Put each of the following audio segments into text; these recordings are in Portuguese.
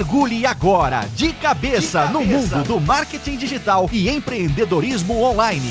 Mergulhe agora de cabeça, de cabeça. no mundo do marketing digital e empreendedorismo online.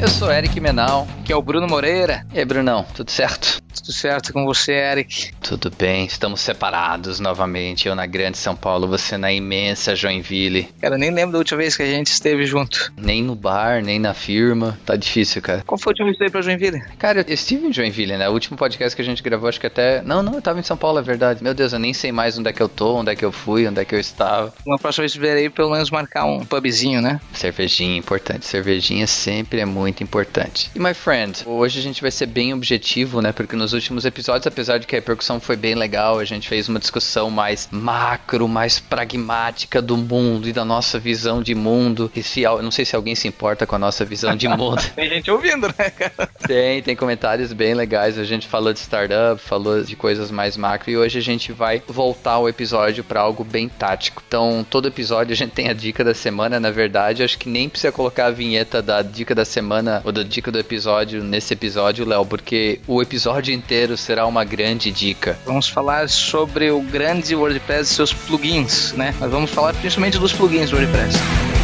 Eu sou Eric Menal, que é o Bruno Moreira. E aí, Brunão, tudo certo? Tudo certo com você, Eric? Tudo bem, estamos separados novamente. Eu na grande São Paulo, você na imensa Joinville. Cara, nem lembro da última vez que a gente esteve junto. Nem no bar, nem na firma. Tá difícil, cara. Qual foi a última vez que você pra Joinville? Cara, eu estive em Joinville, né? O último podcast que a gente gravou, acho que até. Não, não, eu tava em São Paulo, é verdade. Meu Deus, eu nem sei mais onde é que eu tô, onde é que eu fui, onde é que eu estava. Uma próxima vez verei pelo menos marcar um pubzinho, né? Cervejinha, importante. Cervejinha sempre é muito importante. E my friend, hoje a gente vai ser bem objetivo, né? Porque nos últimos episódios, apesar de que a repercussão foi bem legal, a gente fez uma discussão mais macro, mais pragmática do mundo e da nossa visão de mundo. E se, não sei se alguém se importa com a nossa visão de mundo. tem gente ouvindo, né, cara? Tem, tem comentários bem legais. A gente falou de startup, falou de coisas mais macro e hoje a gente vai voltar o episódio para algo bem tático. Então, todo episódio a gente tem a dica da semana, na verdade, acho que nem precisa colocar a vinheta da dica da semana ou da dica do episódio nesse episódio, Léo, porque o episódio inteiro será uma grande dica. Vamos falar sobre o grande WordPress e seus plugins, né? Mas vamos falar principalmente dos plugins do WordPress.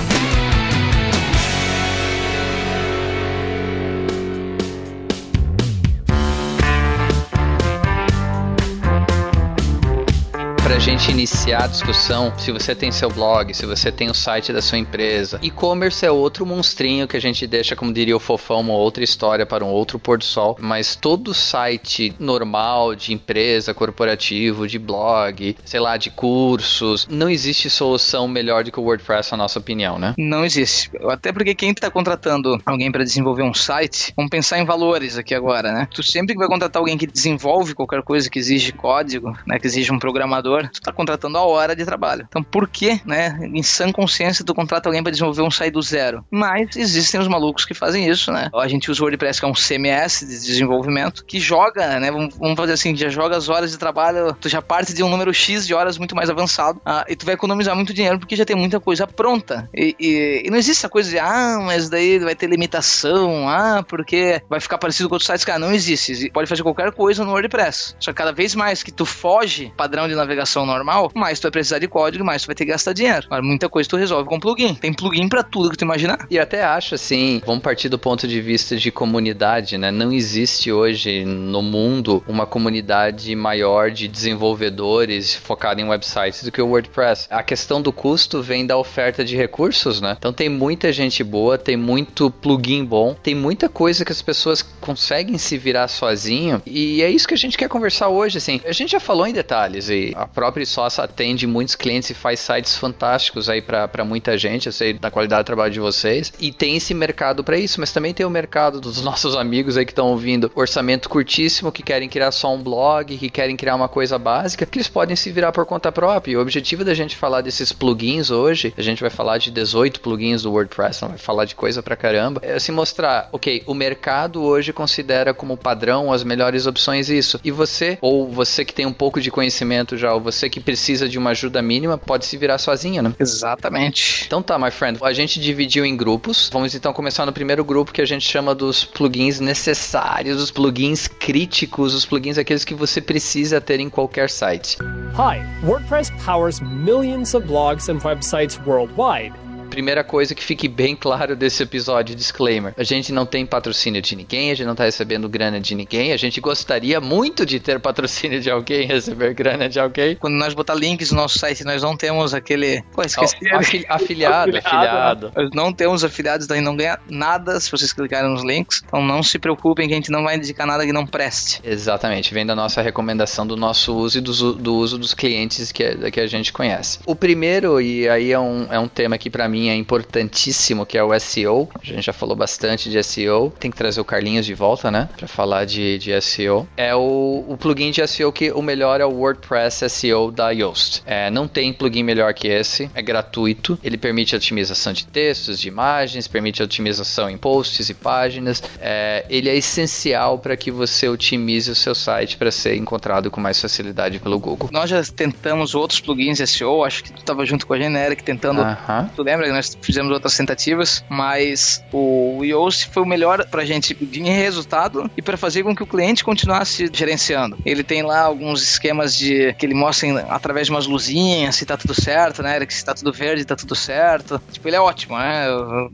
Pra gente iniciar a discussão, se você tem seu blog, se você tem o site da sua empresa, e-commerce é outro monstrinho que a gente deixa, como diria o fofão, uma outra história para um outro pôr do sol, mas todo site normal de empresa, corporativo, de blog, sei lá, de cursos, não existe solução melhor do que o WordPress, na nossa opinião, né? Não existe. Até porque quem está contratando alguém para desenvolver um site, vamos pensar em valores aqui agora, né? Tu sempre que vai contratar alguém que desenvolve qualquer coisa que exige código, né, que exige um programador, desenvolvedor, tu tá contratando a hora de trabalho. Então, por que, né, em sã consciência, tu contrata alguém para desenvolver um site do zero? Mas existem os malucos que fazem isso, né? A gente usa o WordPress, que é um CMS de desenvolvimento, que joga, né, vamos, fazer assim, já joga as horas de trabalho, tu já parte de um número X de horas muito mais avançado, ah, e tu vai economizar muito dinheiro porque já tem muita coisa pronta. E, e, e, não existe essa coisa de, ah, mas daí vai ter limitação, ah, porque vai ficar parecido com outros sites. Cara, não existe. Pode fazer qualquer coisa no WordPress. Só que cada vez mais que tu foge padrão de navegação normal, mais tu vai precisar de código, mais tu vai ter que gastar dinheiro. Mas muita coisa tu resolve com plugin. Tem plugin para tudo que tu imaginar. E até acho assim, vamos partir do ponto de vista de comunidade, né? Não existe hoje no mundo uma comunidade maior de desenvolvedores focada em websites do que o WordPress. A questão do custo vem da oferta de recursos, né? Então tem muita gente boa, tem muito plugin bom, tem muita coisa que as pessoas conseguem se virar sozinho e é isso que a gente quer conversar hoje, assim. A gente já falou em detalhes e a própria Sossa atende muitos clientes e faz sites fantásticos aí para muita gente. Eu sei da qualidade do trabalho de vocês. E tem esse mercado para isso, mas também tem o mercado dos nossos amigos aí que estão ouvindo orçamento curtíssimo, que querem criar só um blog, que querem criar uma coisa básica, que eles podem se virar por conta própria. E o objetivo da gente falar desses plugins hoje, a gente vai falar de 18 plugins do WordPress, não vai falar de coisa pra caramba, é se mostrar, ok, o mercado hoje considera como padrão as melhores opções isso. E você, ou você que tem um pouco de conhecimento já, você que precisa de uma ajuda mínima pode se virar sozinha, né? Exatamente. Então tá, my friend. A gente dividiu em grupos. Vamos então começar no primeiro grupo que a gente chama dos plugins necessários, os plugins críticos, os plugins aqueles que você precisa ter em qualquer site. Hi, WordPress powers millions of blogs and websites worldwide. Primeira coisa que fique bem claro desse episódio, disclaimer. A gente não tem patrocínio de ninguém, a gente não tá recebendo grana de ninguém, a gente gostaria muito de ter patrocínio de alguém, receber grana de alguém. Quando nós botar links no nosso site, nós não temos aquele... Pô, esqueci. Oh, afili afiliado, afiliado. Nós não temos afiliados, então a gente não ganha nada se vocês clicarem nos links. Então não se preocupem que a gente não vai indicar nada que não preste. Exatamente, vem da nossa recomendação do nosso uso e do, do uso dos clientes que, que a gente conhece. O primeiro, e aí é um, é um tema que para mim é importantíssimo, que é o SEO. A gente já falou bastante de SEO. Tem que trazer o Carlinhos de volta, né? Pra falar de, de SEO. É o, o plugin de SEO que o melhor é o WordPress SEO da Yoast. É, não tem plugin melhor que esse. É gratuito. Ele permite otimização de textos, de imagens, permite otimização em posts e páginas. É, ele é essencial para que você otimize o seu site para ser encontrado com mais facilidade pelo Google. Nós já tentamos outros plugins SEO. Acho que tu estava junto com a Generic tentando. Uh -huh. Tu lembra? Nós fizemos outras tentativas, mas o Yoast foi o melhor pra gente em resultado e para fazer com que o cliente continuasse gerenciando. Ele tem lá alguns esquemas de que ele mostra através de umas luzinhas se tá tudo certo, né? Se tá tudo verde, tá tudo certo. Tipo, ele é ótimo, né?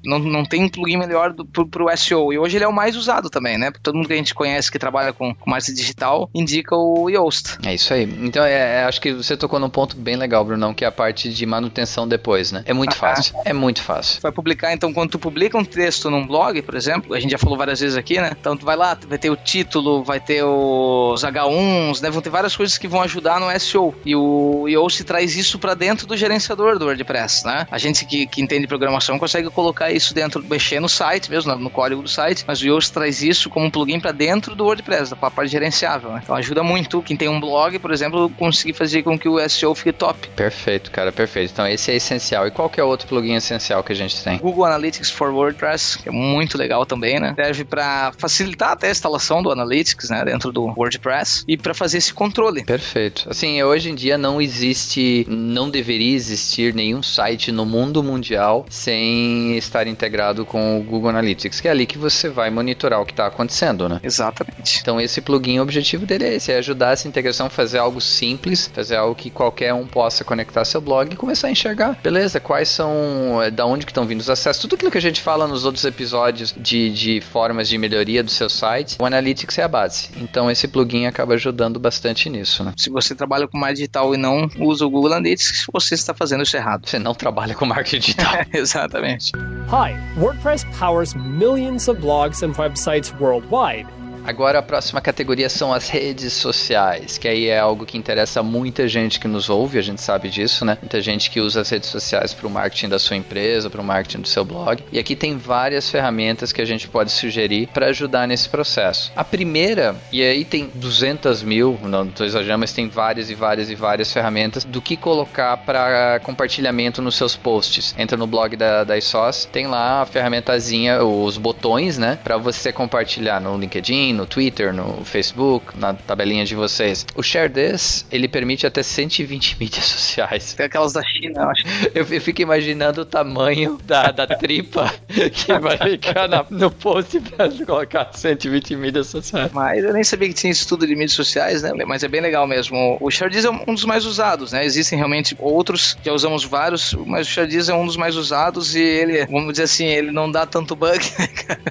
Não, não tem um plugin melhor do, pro, pro SEO. E hoje ele é o mais usado também, né? Todo mundo que a gente conhece que trabalha com, com marketing digital indica o Yoast. É isso aí. Então, é, é, acho que você tocou num ponto bem legal, Brunão, que é a parte de manutenção depois, né? É muito ah, fácil. É muito fácil. Vai publicar, então, quando tu publica um texto num blog, por exemplo, a gente já falou várias vezes aqui, né? Então, tu vai lá, vai ter o título, vai ter os H1s, né? Vão ter várias coisas que vão ajudar no SEO. E o Yoast traz isso para dentro do gerenciador do WordPress, né? A gente que, que entende programação consegue colocar isso dentro, mexer no site mesmo, no código do site, mas o Yoast traz isso como um plugin para dentro do WordPress, da parte gerenciável, né? Então ajuda muito quem tem um blog, por exemplo, conseguir fazer com que o SEO fique top. Perfeito, cara, perfeito. Então esse é essencial. E qual que é outro plugin essencial que a gente tem? Google Analytics for WordPress, que é muito legal também, né? Serve para facilitar até a instalação do Analytics, né, dentro do WordPress e para fazer esse controle. Perfeito. Assim, hoje em dia não existe, não deveria existir nenhum site no mundo mundial sem estar integrado com o Google Analytics, que é ali que você vai monitorar o que está acontecendo, né? Exatamente. Então esse plugin, o objetivo dele é esse, é ajudar essa integração a fazer algo simples, fazer algo que qualquer um possa conectar seu blog e começar a enxergar, beleza, quais são, eh, da onde que estão vindo os acessos, tudo aquilo que a gente fala nos outros episódios de, de formas de melhoria do seu site, o Analytics é a base. Então esse plugin acaba ajudando bastante nisso, né? Se você trabalha com marketing digital e não usa o Google Analytics, você está fazendo isso errado. Você não trabalha com marketing digital. Exatamente. Hi, WordPress powers millions of blogs and websites worldwide. Agora a próxima categoria são as redes sociais, que aí é algo que interessa muita gente que nos ouve, a gente sabe disso, né? Muita gente que usa as redes sociais para o marketing da sua empresa, para o marketing do seu blog. E aqui tem várias ferramentas que a gente pode sugerir para ajudar nesse processo. A primeira, e aí tem 200 mil, não estou exagerando, mas tem várias e várias e várias ferramentas do que colocar para compartilhamento nos seus posts. Entra no blog da, da ISOS, tem lá a ferramentazinha, os botões, né? Para você compartilhar no LinkedIn, no Twitter, no Facebook, na tabelinha de vocês. O Share This, ele permite até 120 mídias sociais. Tem aquelas da China, eu acho. Eu, eu fico imaginando o tamanho da, da tripa que vai ficar na, no post pra colocar 120 mídias sociais. Mas eu nem sabia que tinha estudo de mídias sociais, né? Mas é bem legal mesmo. O Share This é um dos mais usados, né? Existem realmente outros, já usamos vários, mas o Share This é um dos mais usados e ele, vamos dizer assim, ele não dá tanto bug.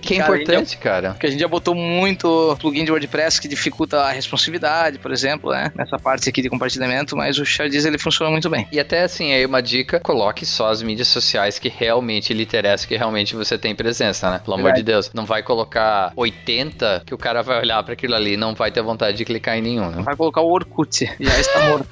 Que é importante, cara. Porque a gente já botou muito plugin de WordPress que dificulta a responsividade, por exemplo, né? Nessa parte aqui de compartilhamento, mas o Shardiz ele funciona muito bem. E até assim, aí uma dica, coloque só as mídias sociais que realmente lhe interessam, que realmente você tem presença, né? Pelo amor de Deus. Não vai colocar 80 que o cara vai olhar para aquilo ali e não vai ter vontade de clicar em nenhum, né? Vai colocar o Orkut, já está morto.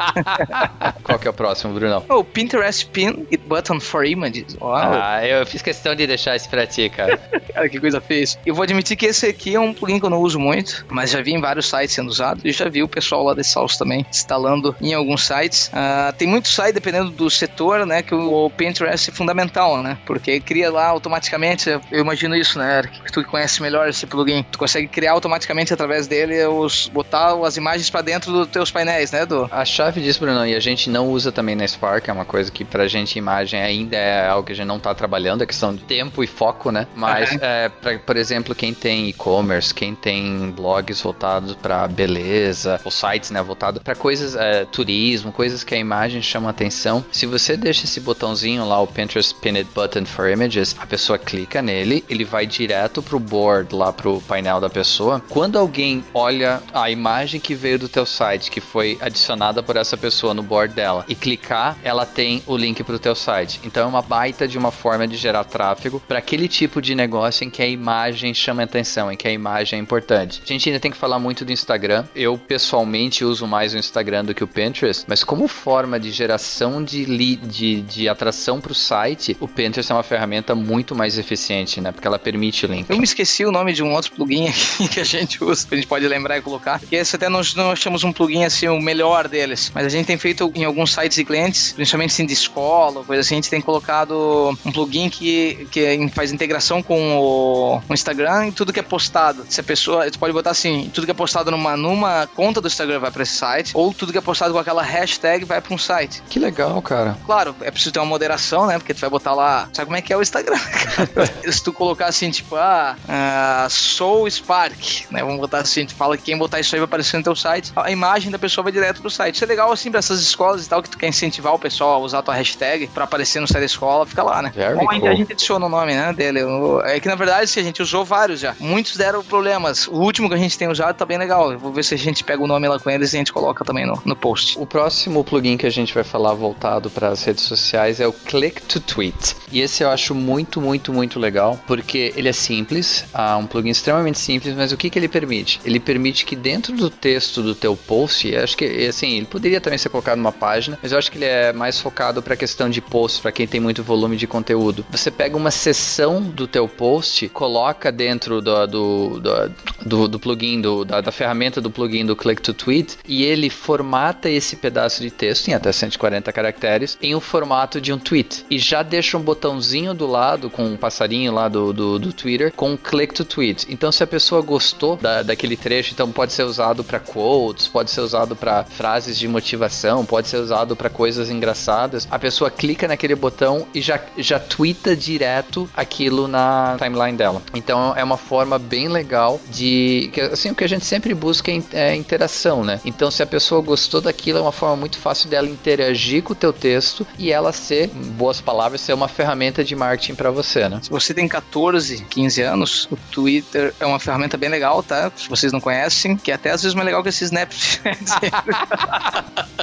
Qual que é o próximo, Brunão? O Pinterest Pin It Button for Images. Uau. Ah, eu fiz questão de deixar isso pra ti, cara. cara, que coisa fez. Eu vou admitir que esse aqui é um plugin que eu não uso uso muito, mas já vi em vários sites sendo usado e já vi o pessoal lá da Salsa também instalando em alguns sites. Uh, tem muito site, dependendo do setor, né, que o Pinterest é fundamental, né, porque cria lá automaticamente, eu imagino isso, né, Eric, que tu conhece melhor esse plugin, tu consegue criar automaticamente através dele os, botar as imagens para dentro dos teus painéis, né, do... A chave disso, Bruno, e a gente não usa também na Spark, é uma coisa que pra gente imagem ainda é algo que a gente não tá trabalhando, é questão de tempo e foco, né, mas, uhum. é, pra, por exemplo, quem tem e-commerce, quem tem tem blogs voltados para beleza, ou sites, né, voltados para coisas, é, turismo, coisas que a imagem chama atenção. Se você deixa esse botãozinho lá, o Pinterest Pinned Button for Images, a pessoa clica nele, ele vai direto pro board, lá pro painel da pessoa. Quando alguém olha a imagem que veio do teu site, que foi adicionada por essa pessoa no board dela, e clicar, ela tem o link pro teu site. Então é uma baita de uma forma de gerar tráfego para aquele tipo de negócio em que a imagem chama atenção, em que a imagem é importante importante. A gente ainda tem que falar muito do Instagram. Eu, pessoalmente, uso mais o Instagram do que o Pinterest, mas como forma de geração de lead, de, de atração para o site, o Pinterest é uma ferramenta muito mais eficiente, né? Porque ela permite link. Eu me esqueci o nome de um outro plugin aqui que a gente usa, que a gente pode lembrar e colocar. E esse até nós não achamos um plugin assim, o melhor deles. Mas a gente tem feito em alguns sites e clientes, principalmente assim de escola, coisa assim, a gente tem colocado um plugin que, que faz integração com o Instagram e tudo que é postado. Se a pessoa tu pode botar assim, tudo que é postado numa, numa conta do Instagram vai para esse site, ou tudo que é postado com aquela hashtag vai para um site. Que legal, cara. Claro, é preciso ter uma moderação, né? Porque tu vai botar lá, sabe como é que é o Instagram? Se tu colocar assim, tipo, ah, uh, sou Spark, né? Vamos botar assim, tu fala que quem botar isso aí vai aparecer no teu site, a imagem da pessoa vai direto pro site. Isso é legal assim para essas escolas e tal que tu quer incentivar o pessoal a usar a tua hashtag para aparecer no site da escola, fica lá, né? Very Ou cool. a gente adiciona o nome, né, dele. É que na verdade, se a gente usou vários já. Muitos deram problemas. O último que a gente tem usado tá bem legal. Eu vou ver se a gente pega o nome lá com eles e a gente coloca também no, no post. O próximo plugin que a gente vai falar voltado para as redes sociais é o Click to Tweet. E esse eu acho muito, muito, muito legal, porque ele é simples, é um plugin extremamente simples, mas o que, que ele permite? Ele permite que dentro do texto do teu post, acho que assim, ele poderia também ser colocado numa página, mas eu acho que ele é mais focado para a questão de post, para quem tem muito volume de conteúdo. Você pega uma seção do teu post, coloca dentro do, do, do, do, do plugin, do, da, da ferramenta do plugin do Click to Tweet, e ele formata esse pedaço de texto em até 140 caracteres em um formato de um tweet. E já deixa um botãozinho do lado com um passarinho lá do, do, do Twitter com Click to Tweet. Então, se a pessoa gostou da, daquele trecho, então pode ser usado para quotes, pode ser usado para frases de motivação, pode ser usado para coisas engraçadas. A pessoa clica naquele botão e já, já twitta direto aquilo na timeline dela. Então, é uma forma bem legal de. Que, assim, o que a gente sempre busca é, é interação, né? Então, se a pessoa gostou daquilo, é uma forma muito fácil dela interagir com o teu texto e ela ser, em boas palavras, ser uma ferramenta de marketing para você, né? Se você tem 14, 15 anos, o Twitter é uma ferramenta bem legal, tá? Se vocês não conhecem, que é até às vezes mais legal que esse Snapchat.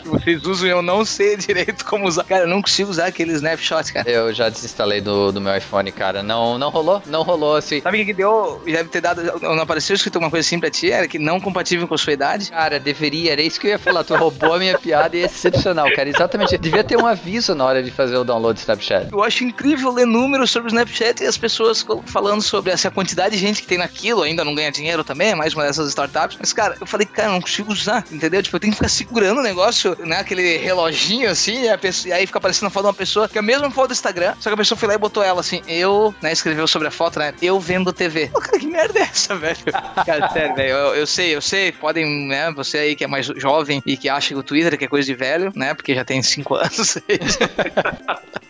que vocês usam e eu não sei direito como usar. Cara, eu não consigo usar aquele Snapshot, cara. Eu já desinstalei do, do meu iPhone, cara. Não, não rolou? Não rolou assim. Sabe o que, que deu? Deve ter dado. Não apareceu escrito alguma coisa assim pra ti? Era que não compatível com a sua idade? Cara, deveria, era isso que eu ia falar. Tu roubou a minha piada e é excepcional, cara. Exatamente. Devia ter um aviso na hora de fazer o download do Snapchat. Eu acho incrível ler números sobre o Snapchat e as pessoas falando sobre essa quantidade de gente que tem naquilo, ainda não ganha dinheiro também, é mais uma dessas startups. Mas, cara, eu falei, cara, eu não consigo usar, entendeu? Tipo, eu tenho que ficar segurando o negócio, né? Aquele reloginho assim, e, pessoa, e aí fica aparecendo a foto de uma pessoa, que é a mesma foto do Instagram, só que a pessoa foi lá e botou ela assim, eu, né, escreveu sobre a foto, né? Eu vendo TV. Pô, cara, que merda é essa, velho? Cara, sério, velho, eu, eu, sei, eu sei, podem, né, você aí que é mais jovem e que acha que o Twitter é coisa de velho, né? Porque já tem cinco anos.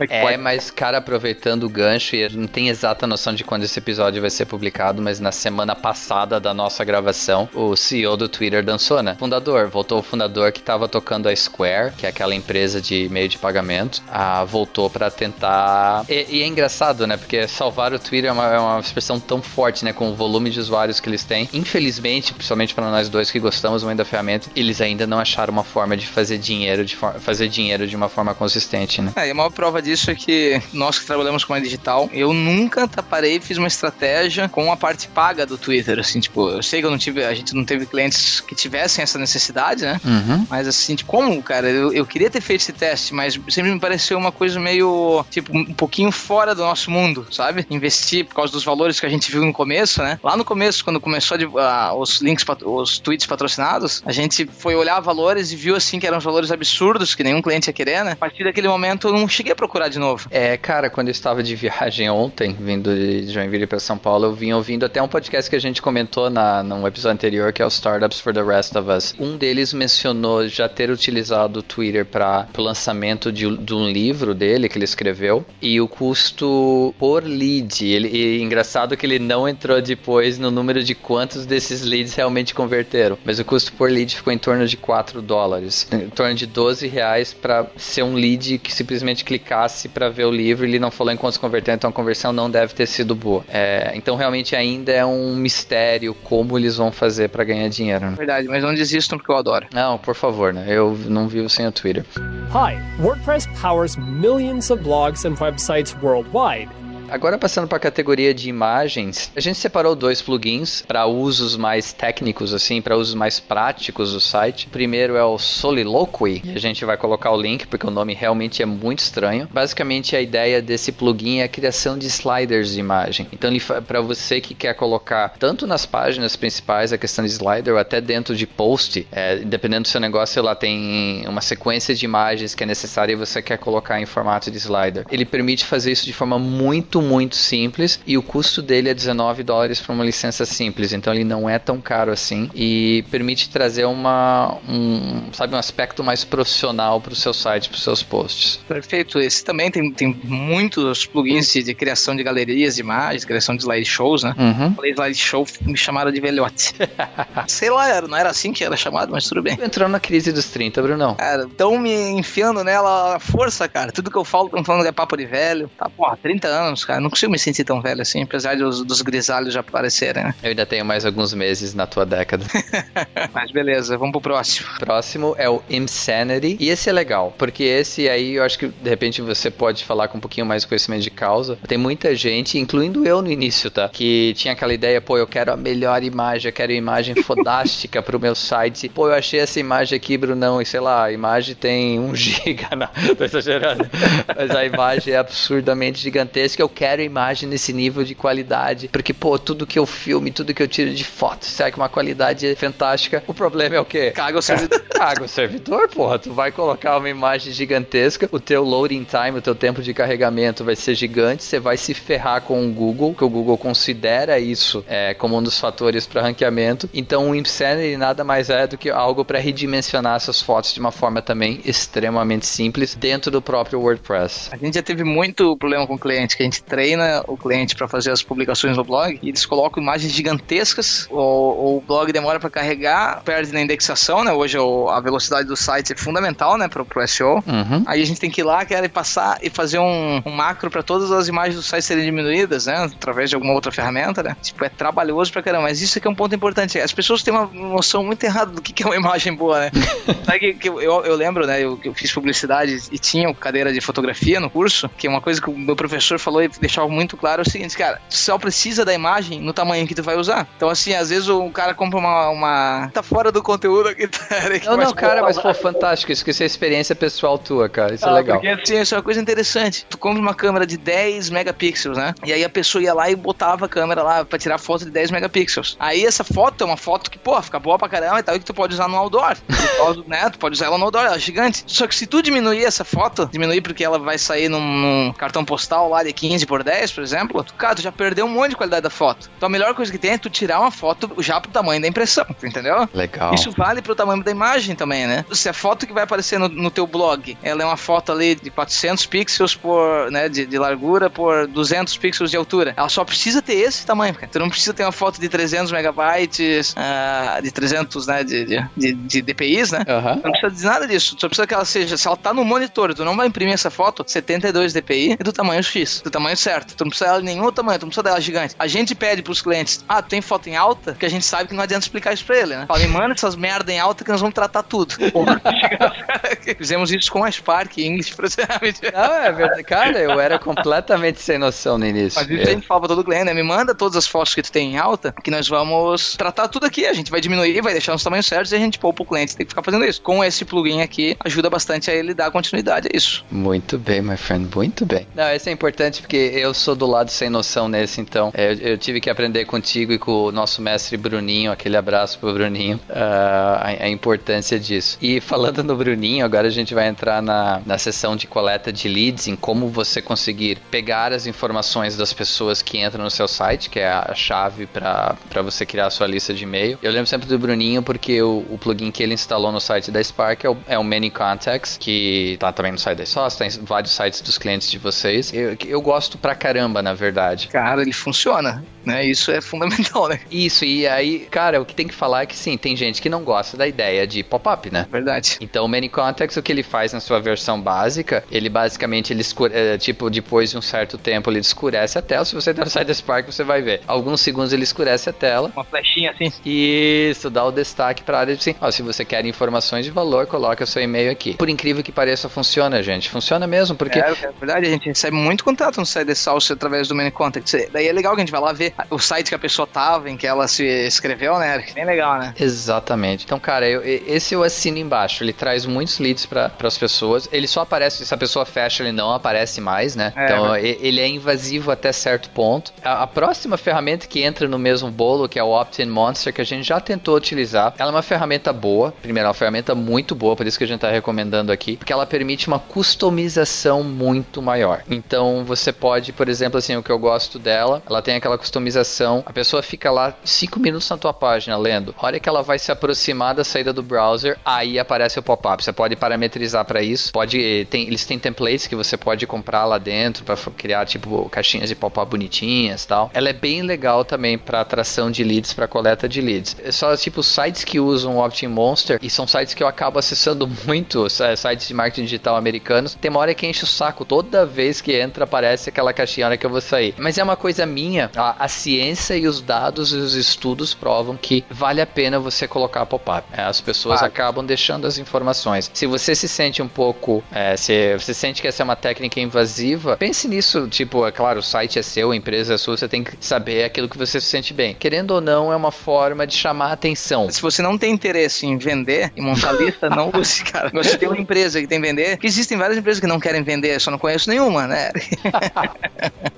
É, mas, cara, aproveitando o gancho, e não tem exata noção de quando esse episódio vai ser publicado, mas na semana passada da nossa gravação, o CEO do Twitter dançou, né? Fundador, voltou o fundador que tava tocando a Square, que é aquela empresa de meio de pagamento, ah, voltou para tentar. E, e, é engraçado, né? Porque salvar o Twitter é uma, é uma, expressão tão forte, né? Com o volume de usuários que eles têm. Infelizmente, principalmente para nós dois que gostamos muito da ferramenta, eles ainda não acharam uma forma de fazer dinheiro de fazer dinheiro de uma forma consistente, né? É, e a maior prova disso é que nós que trabalhamos com a digital, eu nunca parei e fiz uma estratégia com a parte paga do Twitter, assim, tipo, eu sei que eu não tive, a gente não teve clientes que tivessem essa necessidade, né? Uhum. Mas assim, tipo, como, cara, eu, eu queria ter feito esse teste, mas sempre me pareceu uma coisa meio, tipo, um pouquinho fora do nosso mundo, sabe? Investir por causa dos valores que a gente viu no começo, né? Lá no começo, quando começou a, os links, os tweets patrocinados, a gente foi olhar valores e viu, assim, que eram valores absurdos que nenhum cliente ia querer, né? A partir daquele momento eu não cheguei a procurar de novo. É, cara, quando eu estava de viagem ontem, vindo de Joinville para São Paulo, eu vim ouvindo até um podcast que a gente comentou na, num episódio anterior, que é o Startups for the Rest of Us. Um deles mencionou já ter utilizado o Twitter para o lançamento de, de, um livro dele que ele escreveu e o custo por lead. Ele, e engraçado que ele não entrou depois no número de quantos desses leads realmente converteram, mas o custo por lead ficou em torno de 4 dólares, em torno de 12 reais para ser um lead que simplesmente clicasse para ver o livro. Ele não falou em quantos converteram, então a conversão não deve ter sido boa. É, então realmente ainda é um mistério como eles vão fazer para ganhar dinheiro. Né? Verdade, mas não desistam porque eu adoro. Não, por favor, né? Eu não vivo sem o Twitter. Hi, WordPress powers millions of blogs and websites worldwide. Agora passando para a categoria de imagens, a gente separou dois plugins para usos mais técnicos assim, para usos mais práticos do site. O primeiro é o Soliloquy, e a gente vai colocar o link porque o nome realmente é muito estranho. Basicamente a ideia desse plugin é a criação de sliders de imagem. Então para você que quer colocar tanto nas páginas principais a questão de slider ou até dentro de post, é, dependendo do seu negócio, lá tem uma sequência de imagens que é necessária e você quer colocar em formato de slider. Ele permite fazer isso de forma muito muito, muito simples e o custo dele é 19 dólares para uma licença simples, então ele não é tão caro assim e permite trazer uma, um, sabe, um aspecto mais profissional para o seu site, para os seus posts. Perfeito. Esse também tem, tem muitos plugins de, criação de galerias de imagens, criação de slideshows, né? Uhum. Falei slideshow, me chamaram de velhote. Sei lá, não era assim que era chamado, mas tudo bem. Entrou na crise dos 30, Brunão. Cara, tão me enfiando nela a força, cara. Tudo que eu falo, tão falando que é papo de velho. Tá, porra, 30 anos, cara. Não consigo me sentir tão velho assim, apesar dos, dos grisalhos já aparecerem, né? Eu ainda tenho mais alguns meses na tua década. Mas beleza, vamos pro próximo. Próximo é o Insanity. E esse é legal, porque esse aí eu acho que de repente você pode falar com um pouquinho mais de conhecimento de causa. Tem muita gente, incluindo eu no início, tá? Que tinha aquela ideia, pô, eu quero a melhor imagem, eu quero uma imagem fodástica pro meu site. Pô, eu achei essa imagem aqui, Brunão, e sei lá, a imagem tem um giga. Não, tô exagerando. Mas a imagem é absurdamente gigantesca. Eu quero imagem nesse nível de qualidade. Porque, pô, tudo que eu filme, tudo que eu tiro de foto, será que uma qualidade fantástica? O problema é o quê? Caga o servidor. Paga o servidor, porra. Tu vai colocar uma imagem gigantesca, o teu loading time, o teu tempo de carregamento vai ser gigante, você vai se ferrar com o Google, que o Google considera isso é, como um dos fatores para ranqueamento. Então o Insanity nada mais é do que algo para redimensionar essas fotos de uma forma também extremamente simples dentro do próprio WordPress. A gente já teve muito problema com o cliente, que a gente treina o cliente para fazer as publicações no blog e eles colocam imagens gigantescas, ou, o blog demora para carregar, perde na indexação, né? Hoje o- a velocidade do site é fundamental, né, pro, pro SEO. Uhum. Aí a gente tem que ir lá, querer passar e fazer um, um macro para todas as imagens do site serem diminuídas, né? Através de alguma outra ferramenta, né? Tipo, é trabalhoso pra caramba. Mas isso aqui é um ponto importante. As pessoas têm uma noção muito errada do que é uma imagem boa, né? Sabe que, que eu, eu, lembro, né? Eu, eu fiz publicidade e tinha cadeira de fotografia no curso, que é uma coisa que o meu professor falou e deixava muito claro é o seguinte, cara, tu só precisa da imagem no tamanho que tu vai usar. Então, assim, às vezes o cara compra uma. uma... Tá fora do conteúdo aqui, tá? Não, não, cara, mas pô, fantástico. Isso que isso é experiência pessoal tua, cara. Isso é Ah, legal. Porque assim, isso é uma coisa interessante. Tu compra uma câmera de 10 megapixels, né? E aí a pessoa ia lá e botava a câmera lá pra tirar foto de 10 megapixels. Aí essa foto é uma foto que, pô, fica boa pra caramba e tal, e que tu pode usar no outdoor. Tu pode, né? Tu pode usar ela no outdoor, ela é gigante. Só que se tu diminuir essa foto, diminuir porque ela vai sair num, num cartão postal lá de 15 por 10, por exemplo, tu, cara, tu já perdeu um monte de qualidade da foto. Então a melhor coisa que tem é tu tirar uma foto já pro tamanho da impressão, entendeu? Legal. Isso vale pro tamanho da imagem também, né? Se a foto que vai aparecer no, no teu blog, ela é uma foto ali de 400 pixels por, né, de, de largura por 200 pixels de altura. Ela só precisa ter esse tamanho, cara. Tu não precisa ter uma foto de 300 megabytes, ah, de 300, né, de, de, de, de DPIs, né? Tu Não precisa de nada disso. Tu só precisa que ela seja, se ela tá no monitor, tu não vai imprimir essa foto, 72 dpi e do tamanho X, do tamanho certo. Tu não precisa dela de nenhum outro tamanho, tu não precisa dela gigante. A gente pede pros clientes, ah, tu tem foto em alta? Que a gente sabe que não adianta explicar isso pra ele, né? Fala, me manda essas merda em alta que nós vamos tratar tudo. Porra, Fizemos isso com a Spark English, por exemplo. Não, é verdade. Cara, eu era completamente sem noção no início. Mas isso a gente fala pra todo cliente, né? Me manda todas as fotos que tu tem em alta, que nós vamos tratar tudo aqui. A gente vai diminuir, vai deixar nos tamanhos certos e a gente poupa o cliente. Tem que ficar fazendo isso. Com esse plugin aqui, ajuda bastante a ele dar continuidade a isso. Muito bem, my friend, muito bem. Não, esse é importante porque eu sou do lado sem noção nesse, então é, eu, tive que aprender contigo e com o nosso mestre Bruninho, aquele abraço pro Bruninho, ah, a, a importância disso. E falando no Bruninho, agora a gente vai entrar na, na sessão de coleta de leads, em como você conseguir pegar as informações das pessoas que entram no seu site, que é a chave para você criar a sua lista de e-mail. Eu lembro sempre do Bruninho porque o, o plugin que ele instalou no site da Spark é o, é o Many Contacts, que tá também no site da Sócio, tá em vários sites dos clientes de vocês. Eu, eu gosto pra caramba, na verdade. Cara, ele funciona, né? Isso é fundamental, né? Isso, e aí, cara, o que tem que falar é que sim, tem gente que não gosta da ideia de pop-up, né? Verdade. Então o Many Contacts, o que ele faz na sua versão básica, ele basicamente, ele escure, é, tipo, depois de um certo tempo, ele escurece a tela. Se você der no site da Spark, você vai ver. Alguns segundos ele escurece a tela. Uma flechinha assim. Isso, dá o destaque para a área de sim. Ó, se você quer informações de valor, coloca o seu e-mail aqui. Por incrível que pareça, funciona, gente. Funciona mesmo, porque. É, é verdade, a gente recebe muito contato no site de Salsa através do Many Contacts. Daí é legal que a gente vai lá ver o site que a pessoa tava, em que ela se inscreveu, né, Eric? Bem legal, né? Exatamente. Então, cara, eu- esse eu assino embaixo. Ele traz muitos leads para as pessoas. Ele só aparece, se a pessoa fecha, ele não aparece mais, né? É, então, e- ele é invasivo até certo ponto. A, a próxima ferramenta que entra no mesmo bolo, que é o Opt-in Monster, que a gente já tentou utilizar, ela é uma ferramenta boa. Primeiro, é uma ferramenta muito boa, por isso que a gente tá recomendando aqui, porque ela permite uma customização muito maior. Então, você pode, por exemplo, assim, o que eu gosto dela, ela tem aquela customização, a pessoa fica lá 5 minutos na tua página lendo. A hora que ela vai se aproximar da saída do browser, aí aparece o pop-up. Você pode parametrizar para isso. Pode, tem, eles têm templates que você pode comprar lá dentro para criar tipo caixinhas de pop-up bonitinhas, tal. Ela é bem legal também para atração de leads, para coleta de leads. É só tipo sites que usam o Optin Monster e são sites que eu acabo acessando muito, sites de marketing digital americanos. Tem uma hora que enche o saco toda vez que entra aparece aquela caixinha hora que eu vou sair. Mas é uma coisa minha. A, a ciência e os dados e os estudos provam que vale a pena você colocar pop-up. É, as pessoas acabam deixando as informações. Se você se sente um pouco, é, se você sente que essa é uma técnica invasiva, pense nisso. Tipo, é claro, o site é seu, a empresa é sua, você tem que saber aquilo que você se sente bem. Querendo ou não, é uma forma de chamar a atenção. Se você não tem interesse em vender e montar lista, não use, cara. Você tem uma empresa que tem vender, que existem várias empresas que não querem vender, só não conheço nenhuma, né?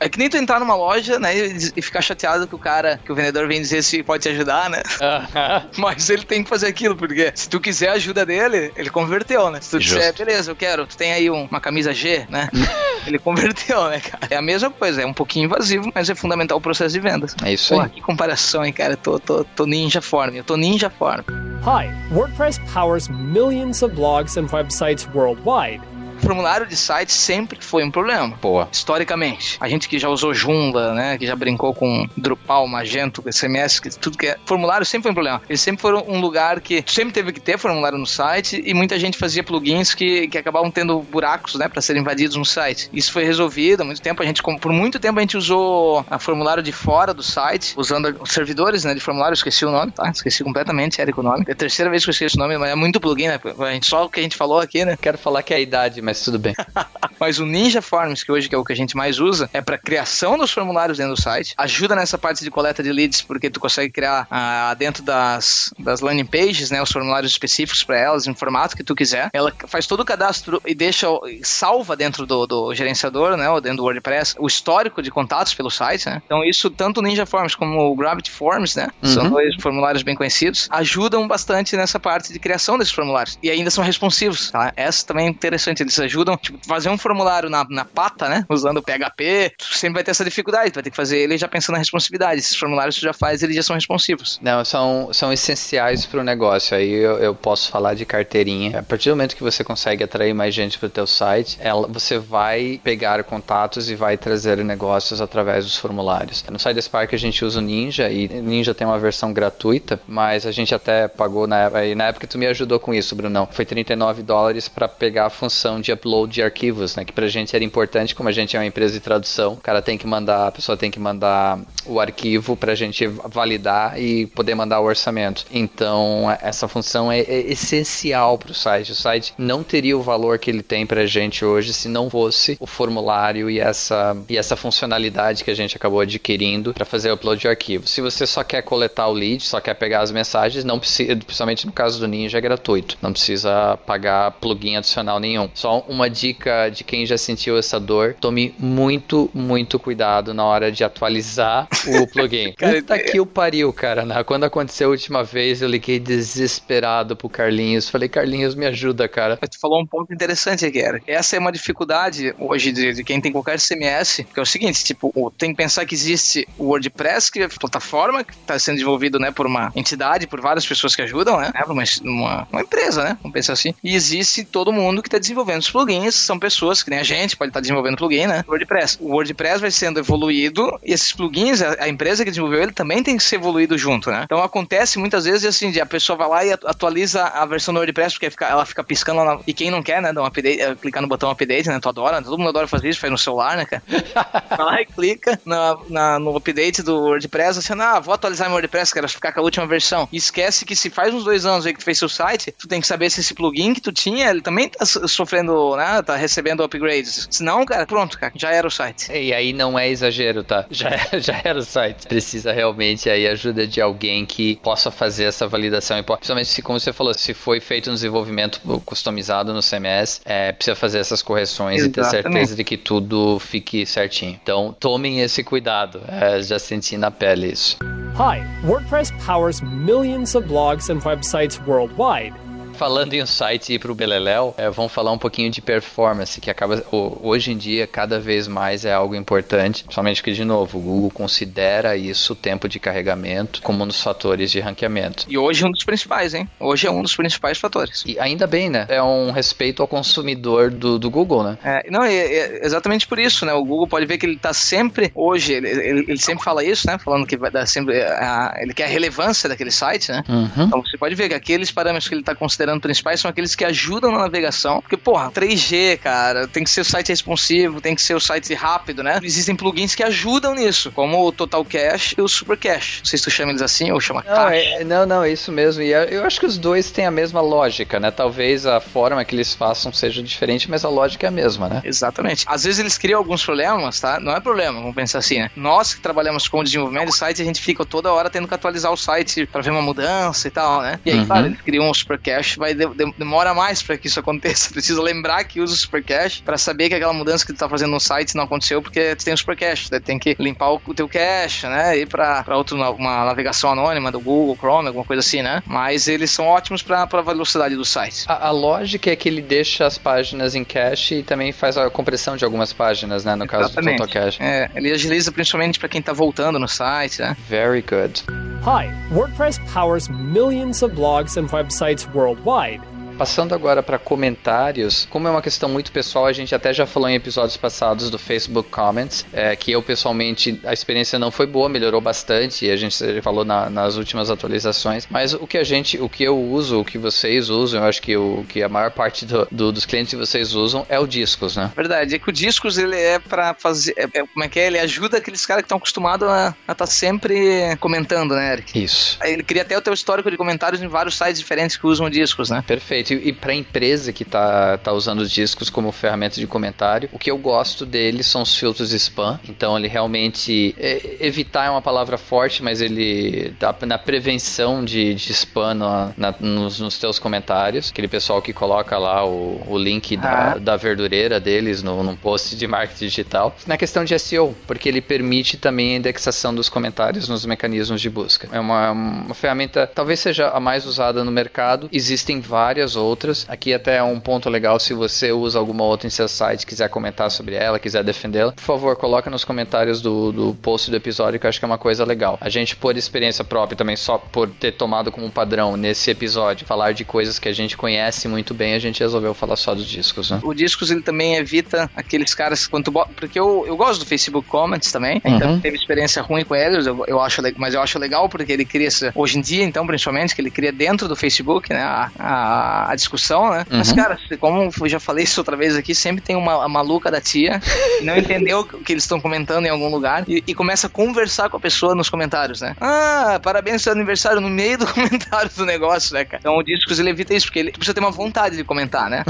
é que nem tu entrar numa loja, né, e ficar chateado que o cara, que o vendedor vem dizer se pode te ajudar, né? Mas ele tem que fazer aquilo, porque se tu quiser a ajuda dele, ele converteu, né? Se tu disser, beleza, eu quero, tu tem aí um, uma camisa G, né? ele converteu, né, cara? É a mesma coisa, é um pouquinho invasivo, mas é fundamental o processo de vendas. É isso Pô, aí. que comparação, hein, cara? Eu tô, tô, tô ninja form, eu tô ninja form. Hi, WordPress powers millions of blogs and websites worldwide formulário de site sempre foi um problema. Boa. Historicamente. A gente que já usou Joomla, né? Que já brincou com Drupal, Magento, SMS, que tudo que é. Formulário sempre foi um problema. Eles sempre foram um lugar que sempre teve que ter formulário no site e muita gente fazia plugins que, que acabavam tendo buracos, né? Para serem invadidos no site. Isso foi resolvido há muito tempo. A gente, por muito tempo, a gente usou a formulário de fora do site, usando os servidores, né? De formulário, esqueci o nome, tá? Esqueci completamente, Érico, o nome. É a terceira vez que eu esqueci o nome, mas é muito plugin, né? A gente, só o que a gente falou aqui, né? Quero falar que é a idade, mas tudo bem. mas o Ninja Forms, que hoje é o que a gente mais usa, é para criação dos formulários dentro do site. Ajuda nessa parte de coleta de leads, porque tu consegue criar ah, dentro das, das landing pages, né, os formulários específicos para elas, em formato que tu quiser. Ela faz todo o cadastro e deixa, salva dentro do, do gerenciador, né, ou dentro do WordPress, o histórico de contatos pelo site, né. Então isso, tanto o Ninja Forms como o Gravity Forms, né, uhum. são dois formulários bem conhecidos, ajudam bastante nessa parte de criação desses formulários. E ainda são responsivos, tá? Essa também é interessante, eles ajudam tipo, fazer um formulário na, na pata, né? Usando o PHP, sempre vai ter essa dificuldade, tu vai ter que fazer ele já pensando na responsividade. Esses formulários tu já faz, eles já são responsivos. Não, são, são essenciais para o negócio. Aí eu, eu, posso falar de carteirinha. A partir do momento que você consegue atrair mais gente para o teu site, ela, você vai pegar contatos e vai trazer negócios através dos formulários. No site Spark a gente usa o Ninja e Ninja tem uma versão gratuita, mas a gente até pagou na época, e na época tu me ajudou com isso, Brunão. Foi 39 dólares para pegar a função de upload de arquivos, né? Que pra gente era importante, como a gente é uma empresa de tradução, o cara tem que mandar, a pessoa tem que mandar o arquivo pra gente validar e poder mandar o orçamento. Então, essa função é, é essencial pro site. O site não teria o valor que ele tem pra gente hoje se não fosse o formulário e essa, e essa funcionalidade que a gente acabou adquirindo para fazer o upload de arquivo. Se você só quer coletar o lead, só quer pegar as mensagens, não precisa, principalmente no caso do Ninja, é gratuito. Não precisa pagar plugin adicional nenhum. Só uma dica de quem já sentiu essa dor: tome muito, muito cuidado na hora de atualizar o plugin. cara, Puta que o pariu, cara. Né? Quando aconteceu a última vez, eu liguei desesperado pro Carlinhos. Falei, Carlinhos, me ajuda, cara. Tu falou um ponto interessante aqui, Eric. Essa é uma dificuldade hoje de, de, quem tem qualquer CMS, que é o seguinte: tipo, tem que pensar que existe o WordPress, que é a plataforma que está sendo desenvolvido né, por uma entidade, por várias pessoas que ajudam, né? Por uma, uma, uma empresa, né? Vamos pensar assim. E existe todo mundo que está desenvolvendo plugins são pessoas que nem a gente, pode estar desenvolvendo plugin, né? WordPress. O WordPress vai sendo evoluído e esses plugins, a, a, empresa que desenvolveu ele também tem que ser evoluído junto, né? Então acontece muitas vezes assim, a pessoa vai lá e atualiza a versão do WordPress porque fica, ela fica piscando lá na, e quem não quer, né, dá um update, é, clicar no botão update, né? Tu adora, todo mundo adora fazer isso, faz no celular, né, cara? vai lá e clica na, na, no update do WordPress, assim, ah, vou atualizar meu WordPress, quero ficar com a última versão. E esquece que se faz uns dois anos aí que tu fez seu site, tu tem que saber se esse plugin que tu tinha, ele também tá sofrendo, né? Tá recebendo upgrades. Senão, cara, pronto, cara, já era o site. E aí não é exagero, tá? Já, já era o site. Precisa realmente aí ajuda de alguém que possa fazer essa validação. Principalmente se, como você falou, se foi feito um desenvolvimento customizado no CMS, é, precisa fazer essas correções Exatamente. e ter certeza de que tudo fique certinho. Então, tomem esse cuidado. É, já senti na pele isso. Hi, WordPress powers millions of blogs and websites worldwide Falando em um site e pro Beleléu, é, vamos falar um pouquinho de performance, que acaba hoje em dia cada vez mais é algo importante, somente que de novo, o Google considera isso o tempo de carregamento como um dos fatores de ranqueamento. E hoje é um dos principais, hein? Hoje é um dos principais fatores. E ainda bem, né? É um respeito ao consumidor do, do Google, né? É, não, é, é exatamente por isso, né? O Google pode ver que ele tá sempre, hoje, ele, ele, ele sempre fala isso, né? Falando que vai dar sempre, a, ele quer a relevância daquele site, né? Uhum. Então você pode ver que aqueles parâmetros que ele tá considerando principais são aqueles que ajudam na navegação, porque, porra, 3G, cara, tem que ser o site responsivo, tem que ser o site rápido, né? Existem plugins que ajudam nisso, como o Total Cache e o Super Cache. Não sei se tu chama eles assim ou chama não, Cache. É, não, não, é isso mesmo. E eu acho que os dois têm a mesma lógica, né? Talvez a forma que eles façam seja diferente, mas a lógica é a mesma, né? Exatamente. Às vezes eles criam alguns problemas, tá? Não é problema, vamos pensar assim, né? Nós que trabalhamos com desenvolvimento de site, a gente fica toda hora tendo que atualizar o site para ver uma mudança e tal, né? E aí, uhum. claro, eles criam um super cache, vai de, de, demora mais para que isso aconteça. Precisa lembrar que usa o super cache para saber que aquela mudança que tu tá fazendo no site não aconteceu porque tu tem o super cache, tem que limpar o, o teu cache, né? Ir para outra uma navegação anônima do Google Chrome, alguma coisa assim, né? Mas eles são ótimos para a velocidade do site. A, a, lógica é que ele deixa as páginas em cache e também faz a compressão de algumas páginas, né? No Exatamente. caso do Total Cache. É, ele agiliza principalmente para quem tá voltando no site, né? Very good. Hi, WordPress powers millions of blogs and websites worldwide. Passando agora para comentários, como é uma questão muito pessoal, a gente até já falou em episódios passados do Facebook Comments, é, que eu pessoalmente, a experiência não foi boa, melhorou bastante, e a gente falou na, nas últimas atualizações, mas o que a gente, o que eu uso, o que vocês usam, eu acho que o que a maior parte do, do, dos clientes que vocês usam é o Discos, né? Verdade, é que o Discos ele é para fazer, é, é, como é que é? Ele ajuda aqueles caras que estão acostumados a estar tá sempre comentando, né, Eric? Isso. Ele cria até o teu histórico de comentários em vários sites diferentes que usam Discos, né? Perfeito. E, e para a empresa que está tá usando os discos como ferramenta de comentário, o que eu gosto dele são os filtros spam. Então ele realmente é, evitar é uma palavra forte, mas ele dá na prevenção de, de spam no, na, nos, nos teus comentários. Aquele pessoal que coloca lá o, o link da, ah. da verdureira deles no, num post de marketing digital. Na questão de SEO, porque ele permite também a indexação dos comentários nos mecanismos de busca. É uma, uma ferramenta, talvez seja a mais usada no mercado. Existem várias outras. Aqui até é um ponto legal se você usa alguma outra em seu site, quiser comentar sobre ela, quiser defendê-la, por favor, coloca nos comentários do, do post do episódio que eu acho que é uma coisa legal. A gente, por experiência própria, também só por ter tomado como padrão nesse episódio falar de coisas que a gente conhece muito bem, a gente resolveu falar só dos discos, né? O discos ele também evita aqueles caras quando porque eu, eu gosto do Facebook Comments também, então uhum. teve experiência ruim com eles, eu, eu acho, mas eu acho legal porque ele cria hoje em dia, então, principalmente, que ele cria dentro do Facebook, né, a, a, a discussão, né? Uhum. Mas, cara, como eu já falei isso outra vez aqui, sempre tem uma maluca da tia que não entendeu o que eles estão comentando em algum lugar e, e, começa a conversar com a pessoa nos comentários, né? Ah, parabéns seu aniversário no meio do comentário do negócio, né, cara? Então o Discos ele evita isso, porque ele precisa ter uma vontade de comentar, né?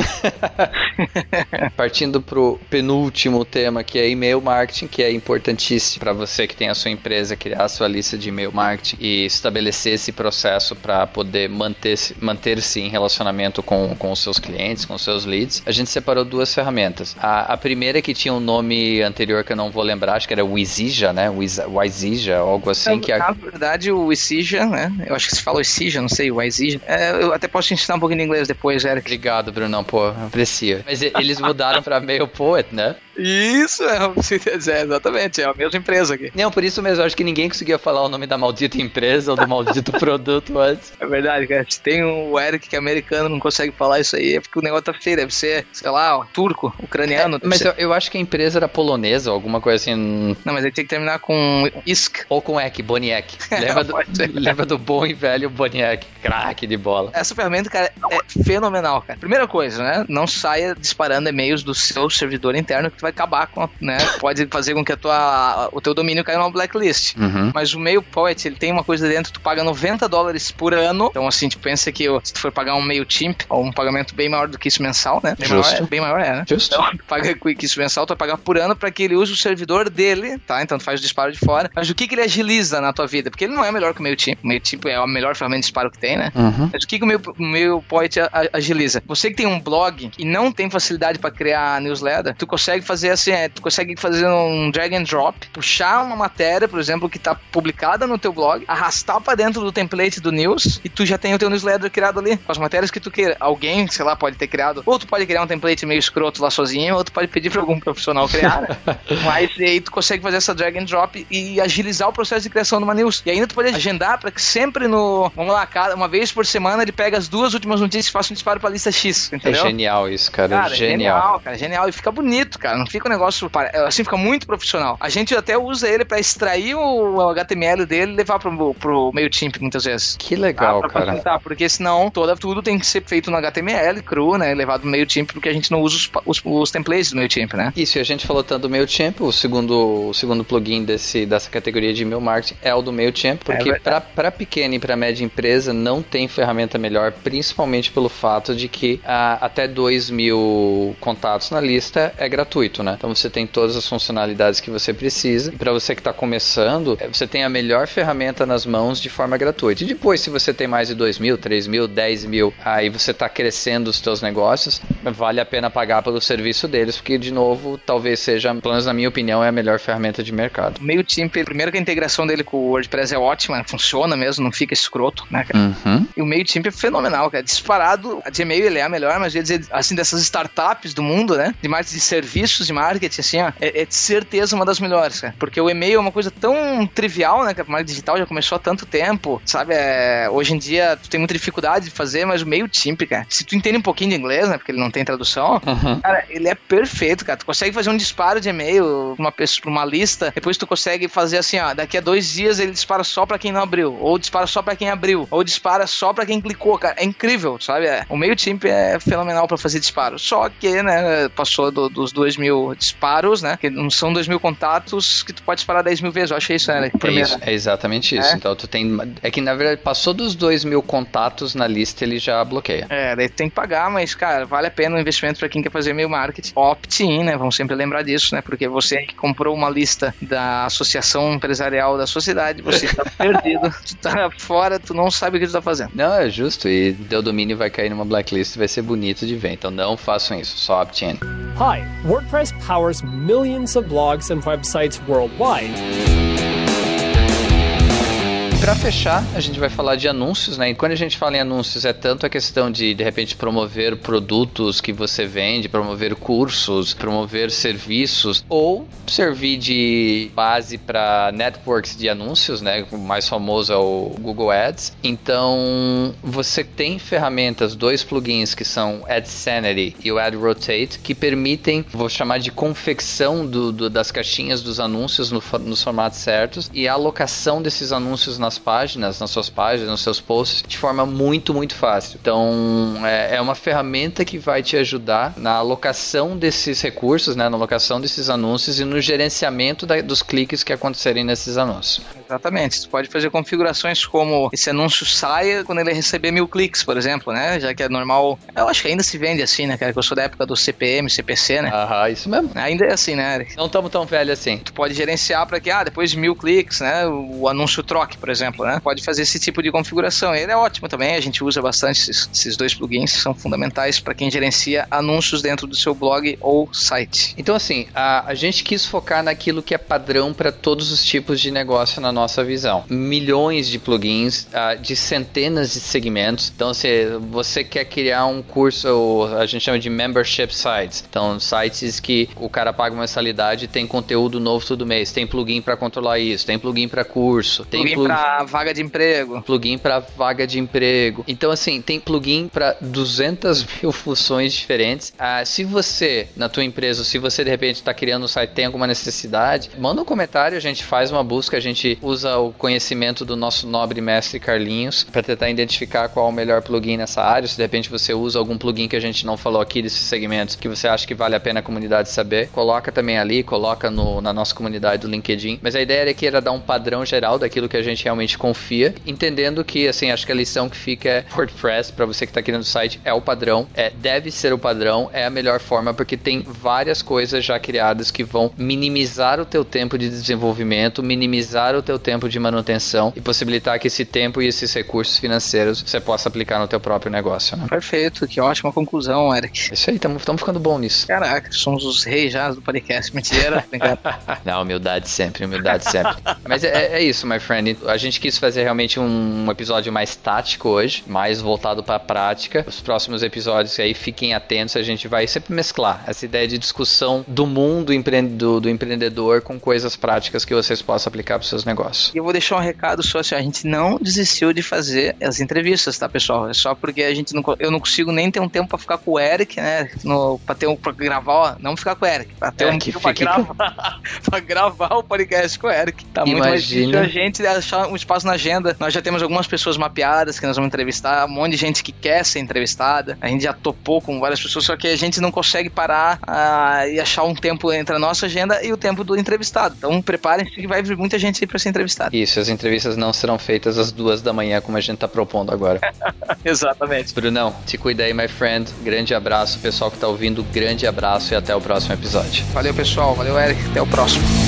Partindo pro penúltimo tema, que é e-mail marketing, que é importantíssimo para você que tem a sua empresa criar a sua lista de e-mail marketing e estabelecer esse processo para poder manter-se manter em relacionamento com, com os seus clientes, com os seus leads, a gente separou duas ferramentas. A, a primeira que tinha um nome anterior que eu não vou lembrar, acho que era Wizija, né? Wizija, algo assim. É, que a... Na verdade, o Wizija, né? Eu acho que se fala Wizija, não sei, Wizija. É, eu até posso te ensinar um pouquinho de inglês depois, Eric. Obrigado, Brunão, pô, aprecio. Mas eles mudaram pra Mail Poet, né? Isso, é, é, exatamente, é a mesma empresa aqui. Não, por isso mesmo, acho que ninguém conseguia falar o nome da maldita empresa ou do maldito produto antes. É verdade, cara. Se tem o Eric que é americano não consegue falar isso aí, é porque o negócio tá feio, deve ser, sei lá, turco, ucraniano. É, mas eu, eu, acho que a empresa era polonesa, alguma coisa assim. Não, mas ele tem que terminar com ISK. Ou com EK, Boniek. Lembra, do, lembra do bom e velho Boniek, craque de bola. Essa ferramenta, cara, é fenomenal, cara. Primeira coisa, né? Não saia disparando e-mails do seu servidor interno que tu vai acabar com, né? Pode fazer com que a tua, o teu domínio caia numa blacklist. Uhum. Mas o Mail Poet, ele tem uma coisa dentro, tu paga 90 dólares por ano. Então, assim, tu pensa que se tu for pagar um MailChimp, ou um pagamento bem maior do que isso mensal, né? Bem Justo. maior, é, bem maior é, né? Justo. Então, tu paga com isso mensal, tu vai pagar por ano para que ele use o servidor dele, tá? Então tu faz o disparo de fora. Mas o que, que ele agiliza na tua vida? Porque ele não é melhor que o MailChimp. O MailChimp é a melhor ferramenta de disparo que tem, né? Uhum. Mas o que, que o meu, MailPoint agiliza? Você que tem um blog e não tem facilidade para criar newsletter, tu consegue fazer fazer assim, é, tu consegue fazer um drag and drop, puxar uma matéria, por exemplo, que tá publicada no teu blog, arrastar para dentro do template do news e tu já tem o teu newsletter criado ali, com as matérias que tu queira. Alguém, sei lá, pode ter criado, ou tu pode criar um template meio escroto lá sozinho, ou tu pode pedir para algum profissional criar, né? Mas aí tu consegue fazer essa drag and drop e agilizar o processo de criação de uma news. E ainda tu pode agendar para que sempre no, vamos lá, cada, uma vez por semana ele pega as duas últimas notícias e faça um disparo para a lista X, entendeu? É genial isso, cara. Cara, genial. genial, cara, genial. E fica bonito, cara. Fica um negócio. Assim, fica muito profissional. A gente até usa ele para extrair o HTML dele e levar pro, pro MailChimp muitas vezes. Que legal, cara. Porque senão toda, tudo tem que ser feito no HTML, cru, né? Levado no MailChimp, porque a gente não usa os, os, os templates do MailChimp, né? Isso, e a gente falou tanto do MailChimp, o segundo, o segundo plugin desse, dessa categoria de email marketing é o do MailChimp, porque é para pequena e para média empresa não tem ferramenta melhor, principalmente pelo fato de que ah, até 2 mil contatos na lista é gratuito, né? Então você tem todas as funcionalidades que você precisa. E para você que está começando, é, você tem a melhor ferramenta nas mãos de forma gratuita. E depois, se você tem mais de 2 mil, 3 mil, 10 mil, aí você está crescendo os seus negócios, vale a pena pagar pelo serviço deles, porque, de novo, talvez seja, pelo menos na minha opinião, é a melhor ferramenta de mercado. MailChimp, primeiro que a integração dele com o WordPress é ótima, funciona mesmo, não fica escroto, né, cara? Uhum. E o MailChimp é fenomenal, cara. Disparado, a Gmail ele é a melhor, mas eu ia dizer, assim, dessas startups do mundo, né? De marketing de serviços de marketing, assim, ó, é, é, de certeza uma das melhores, cara. Porque o e-mail é uma coisa tão trivial, né? Que a marketing digital já começou há tanto tempo, sabe? É, hoje em dia tu tem muita dificuldade de fazer, mas o MailChimp, cara, se tu entende um pouquinho de inglês, né? Porque ele não tem tradução, uhum. cara, ele é perfeito, cara. Tu consegue fazer um disparo de e-mail pra uma, pessoa, pra uma lista, depois tu consegue fazer assim, ó, daqui a dois dias ele dispara só pra quem não abriu, ou dispara só pra quem abriu, ou dispara só pra quem clicou, cara. É incrível, sabe? É, o MailChimp é fenomenal para fazer disparos. Só que, né, passou do, dos 2 mil disparos, né? Que não são 2 mil contatos que tu pode disparar 10 mil vezes. Eu achei isso, né? É, isso, é exatamente isso. É? Então tu tem. É que na verdade passou dos 2 mil contatos na lista, ele já bloqueia. É, daí tu tem que pagar, mas, cara, vale a pena o investimento para quem quer fazer meio marketing. Opt-in, né? Vamos sempre lembrar disso, né? Porque você que comprou uma lista da Associação Empresarial da Sociedade, você tá perdido, tu tá fora, tu não sabe o que tu tá fazendo. Não, é justo. E teu domínio vai cair numa blacklist e vai ser bonito de ver. Então não façam isso, só opt-in. Hi, WordPress powers millions of blogs and websites worldwide. Para fechar, a gente vai falar de anúncios, né? E quando a gente fala em anúncios, é tanto a questão de de repente promover produtos que você vende, promover cursos, promover serviços ou servir de base para networks de anúncios, né? O mais famoso é o Google Ads. Então, você tem ferramentas, dois plugins que são AdSanity e o Ad Rotate, que permitem, vou chamar de confecção do, do das caixinhas dos anúncios no, nos formatos certos e a alocação desses anúncios nas páginas, nas suas páginas, nos seus posts, de forma muito, muito fácil. Então, é, é uma ferramenta que vai te ajudar na alocação desses recursos, né, na alocação desses anúncios e no gerenciamento da, dos cliques que acontecerem nesses anúncios. Exatamente. Você pode fazer configurações como esse anúncio saia quando ele receber mil cliques, por exemplo, né? Já que é normal. Eu acho que ainda se vende assim, né, cara? Que eu sou da época do CPM, CPC, né? Aham, isso mesmo. Ainda é assim, né? Não estamos tão velhos assim. Tu pode gerenciar para que, ah, depois de mil cliques, né? O anúncio troque, por exemplo, né? Pode fazer esse tipo de configuração. Ele é ótimo também. A gente usa bastante esses, esses dois plugins, são fundamentais para quem gerencia anúncios dentro do seu blog ou site. Então, assim, a, a gente quis focar naquilo que é padrão para todos os tipos de negócio na nossa visão. Milhões de plugins uh, de centenas de segmentos. Então, se você quer criar um curso, a gente chama de membership sites. Então, sites que o cara paga uma mensalidade e tem conteúdo novo todo mês. Tem plugin para controlar isso, tem plugin para curso, tem plugin plug... vaga de emprego, plugin para vaga de emprego. Então, assim, tem plugin para 200 mil funções diferentes. Uh, se você, na tua empresa, se você de repente está criando um site, tem alguma necessidade, manda um comentário, a gente faz uma busca, a gente usa o conhecimento do nosso nobre mestre Carlinhos para tentar identificar qual é o melhor plugin nessa área. Se de repente você usa algum plugin que a gente não falou aqui desses segmentos que você acha que vale a pena a comunidade saber, coloca também ali, coloca no, na nossa comunidade do LinkedIn. Mas a ideia era que era dar um padrão geral daquilo que a gente realmente realmente confia, entendendo que, assim, acho que a lição que fica é WordPress, para você que está criando o site, é o padrão, é, deve ser o padrão, é a melhor forma, porque tem várias coisas já criadas que vão minimizar o teu tempo de desenvolvimento, minimizar o teu tempo de manutenção e possibilitar que esse tempo e esses recursos financeiros você possa aplicar no teu próprio negócio, né? Perfeito, que ótima conclusão, Eric. Isso aí, estamos ficando bom nisso. Caraca, somos os reis já do podcast, mentira. Não, humildade sempre, humildade sempre. Mas é, é, isso, my friend. A gente quis fazer realmente um episódio mais tático hoje, mais voltado para a prática. Os próximos episódios aí fiquem atentos, a gente vai sempre mesclar essa ideia de discussão do mundo do, do empreendedor com coisas práticas que vocês possam aplicar para seus negócios. E eu vou deixar um recado só assim, a gente não desistiu de fazer as entrevistas, tá, pessoal? É só porque a gente não, eu não consigo nem ter um tempo para ficar com o Eric, né, no, para ter um para gravar, ó, não ficar com o Eric, para ter é, um tempo para gravar, pra gravar o podcast com o Eric. Tá Imagina. muito mais difícil a gente achar um espaço na agenda. Nós já temos algumas pessoas mapeadas que nós vamos entrevistar, um monte de gente que quer ser entrevistada. A gente já topou com várias pessoas, só que a gente não consegue parar uh, e achar um tempo entre a nossa agenda e o tempo do entrevistado. Então preparem-se que vai vir muita gente aí para ser entrevistada. Isso, as entrevistas não serão feitas às duas da manhã, como a gente tá propondo agora. Exatamente. Brunão, te cuida aí, my friend. Grande abraço, pessoal que tá ouvindo, grande abraço e até o próximo episódio. Valeu, pessoal. Valeu, Eric. Até o próximo.